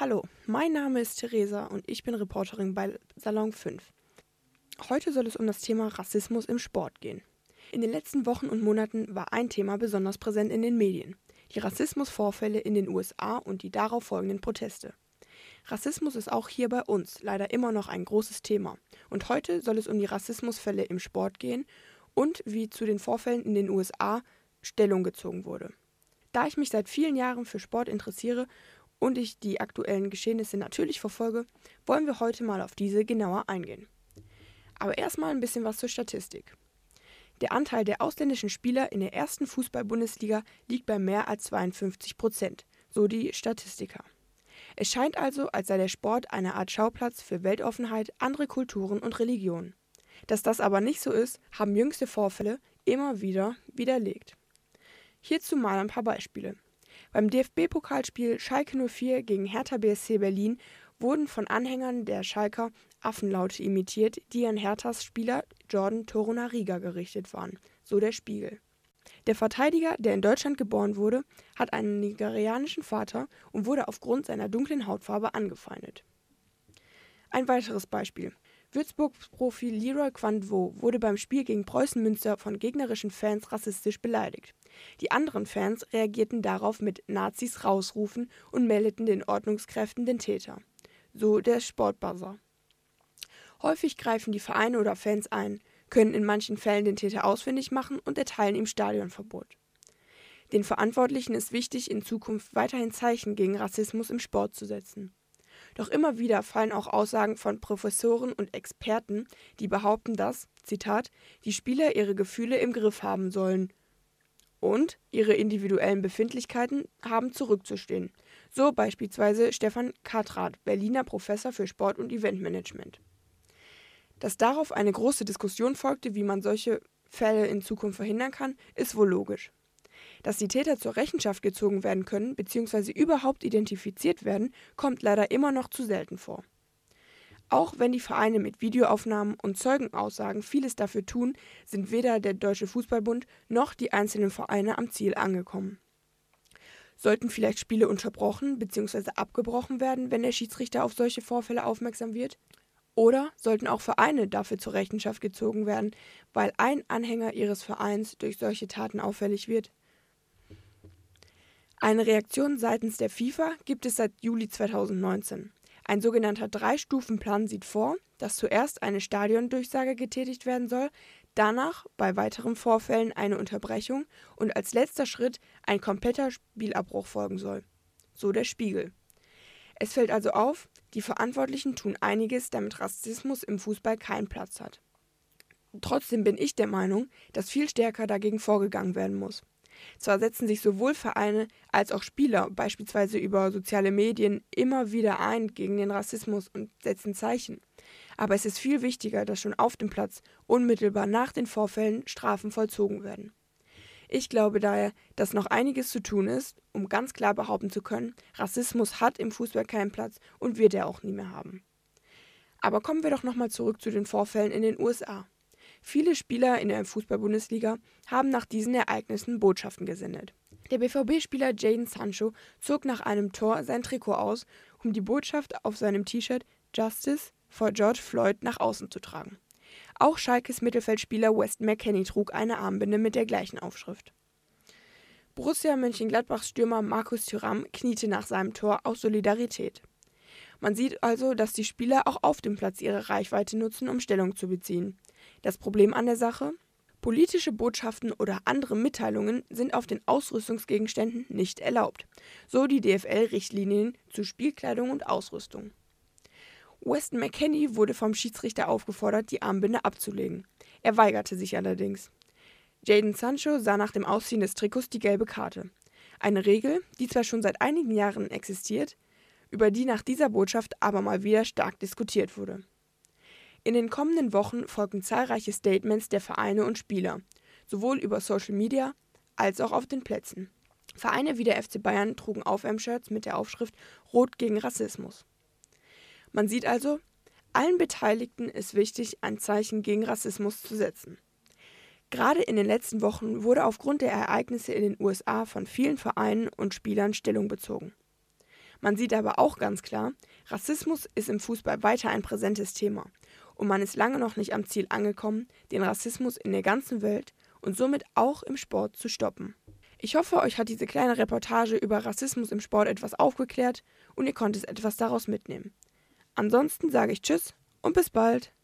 Hallo, mein Name ist Theresa und ich bin Reporterin bei Salon 5. Heute soll es um das Thema Rassismus im Sport gehen. In den letzten Wochen und Monaten war ein Thema besonders präsent in den Medien: die Rassismusvorfälle in den USA und die darauf folgenden Proteste. Rassismus ist auch hier bei uns leider immer noch ein großes Thema. Und heute soll es um die Rassismusfälle im Sport gehen und wie zu den Vorfällen in den USA Stellung gezogen wurde. Da ich mich seit vielen Jahren für Sport interessiere und ich die aktuellen Geschehnisse natürlich verfolge, wollen wir heute mal auf diese genauer eingehen. Aber erstmal ein bisschen was zur Statistik. Der Anteil der ausländischen Spieler in der ersten Fußball-Bundesliga liegt bei mehr als 52 Prozent, so die Statistiker. Es scheint also, als sei der Sport eine Art Schauplatz für Weltoffenheit, andere Kulturen und Religionen. Dass das aber nicht so ist, haben jüngste Vorfälle immer wieder widerlegt. Hierzu mal ein paar Beispiele. Beim DFB-Pokalspiel Schalke 04 gegen Hertha BSC Berlin wurden von Anhängern der Schalker Affenlaute imitiert, die an Herthas Spieler Jordan Torunariga gerichtet waren, so der Spiegel. Der Verteidiger, der in Deutschland geboren wurde, hat einen nigerianischen Vater und wurde aufgrund seiner dunklen Hautfarbe angefeindet. Ein weiteres Beispiel. Würzburg-Profi Leroy Quandvo wurde beim Spiel gegen Preußen Münster von gegnerischen Fans rassistisch beleidigt. Die anderen Fans reagierten darauf mit Nazis rausrufen und meldeten den Ordnungskräften den Täter. So der Sportbuzzer. Häufig greifen die Vereine oder Fans ein, können in manchen Fällen den Täter ausfindig machen und erteilen ihm Stadionverbot. Den Verantwortlichen ist wichtig, in Zukunft weiterhin Zeichen gegen Rassismus im Sport zu setzen. Doch immer wieder fallen auch Aussagen von Professoren und Experten, die behaupten, dass, Zitat, die Spieler ihre Gefühle im Griff haben sollen und ihre individuellen Befindlichkeiten haben zurückzustehen. So beispielsweise Stefan Katrat, Berliner Professor für Sport- und Eventmanagement. Dass darauf eine große Diskussion folgte, wie man solche Fälle in Zukunft verhindern kann, ist wohl logisch. Dass die Täter zur Rechenschaft gezogen werden können bzw. überhaupt identifiziert werden, kommt leider immer noch zu selten vor. Auch wenn die Vereine mit Videoaufnahmen und Zeugenaussagen vieles dafür tun, sind weder der Deutsche Fußballbund noch die einzelnen Vereine am Ziel angekommen. Sollten vielleicht Spiele unterbrochen bzw. abgebrochen werden, wenn der Schiedsrichter auf solche Vorfälle aufmerksam wird? Oder sollten auch Vereine dafür zur Rechenschaft gezogen werden, weil ein Anhänger ihres Vereins durch solche Taten auffällig wird? Eine Reaktion seitens der FIFA gibt es seit Juli 2019. Ein sogenannter Drei-Stufen-Plan sieht vor, dass zuerst eine Stadiondurchsage getätigt werden soll, danach bei weiteren Vorfällen eine Unterbrechung und als letzter Schritt ein kompletter Spielabbruch folgen soll. So der Spiegel. Es fällt also auf, die Verantwortlichen tun einiges, damit Rassismus im Fußball keinen Platz hat. Trotzdem bin ich der Meinung, dass viel stärker dagegen vorgegangen werden muss. Zwar setzen sich sowohl Vereine als auch Spieler beispielsweise über soziale Medien immer wieder ein gegen den Rassismus und setzen Zeichen. Aber es ist viel wichtiger, dass schon auf dem Platz unmittelbar nach den Vorfällen Strafen vollzogen werden. Ich glaube daher, dass noch einiges zu tun ist, um ganz klar behaupten zu können, Rassismus hat im Fußball keinen Platz und wird er auch nie mehr haben. Aber kommen wir doch nochmal zurück zu den Vorfällen in den USA. Viele Spieler in der Fußball-Bundesliga haben nach diesen Ereignissen Botschaften gesendet. Der BVB-Spieler Jaden Sancho zog nach einem Tor sein Trikot aus, um die Botschaft auf seinem T-Shirt Justice for George Floyd nach außen zu tragen. Auch Schalkes Mittelfeldspieler West McKenney trug eine Armbinde mit der gleichen Aufschrift. Borussia Mönchengladbachs Stürmer Markus Thuram kniete nach seinem Tor aus Solidarität. Man sieht also, dass die Spieler auch auf dem Platz ihre Reichweite nutzen, um Stellung zu beziehen. Das Problem an der Sache? Politische Botschaften oder andere Mitteilungen sind auf den Ausrüstungsgegenständen nicht erlaubt, so die DFL-Richtlinien zu Spielkleidung und Ausrüstung. Weston McKenney wurde vom Schiedsrichter aufgefordert, die Armbinde abzulegen. Er weigerte sich allerdings. Jaden Sancho sah nach dem Ausziehen des Trikots die gelbe Karte. Eine Regel, die zwar schon seit einigen Jahren existiert, über die nach dieser Botschaft aber mal wieder stark diskutiert wurde. In den kommenden Wochen folgten zahlreiche Statements der Vereine und Spieler, sowohl über Social Media als auch auf den Plätzen. Vereine wie der FC Bayern trugen Aufwärmshirts mit der Aufschrift Rot gegen Rassismus. Man sieht also, allen Beteiligten ist wichtig, ein Zeichen gegen Rassismus zu setzen. Gerade in den letzten Wochen wurde aufgrund der Ereignisse in den USA von vielen Vereinen und Spielern Stellung bezogen. Man sieht aber auch ganz klar, Rassismus ist im Fußball weiter ein präsentes Thema und man ist lange noch nicht am Ziel angekommen, den Rassismus in der ganzen Welt und somit auch im Sport zu stoppen. Ich hoffe, euch hat diese kleine Reportage über Rassismus im Sport etwas aufgeklärt und ihr konntet etwas daraus mitnehmen. Ansonsten sage ich Tschüss und bis bald.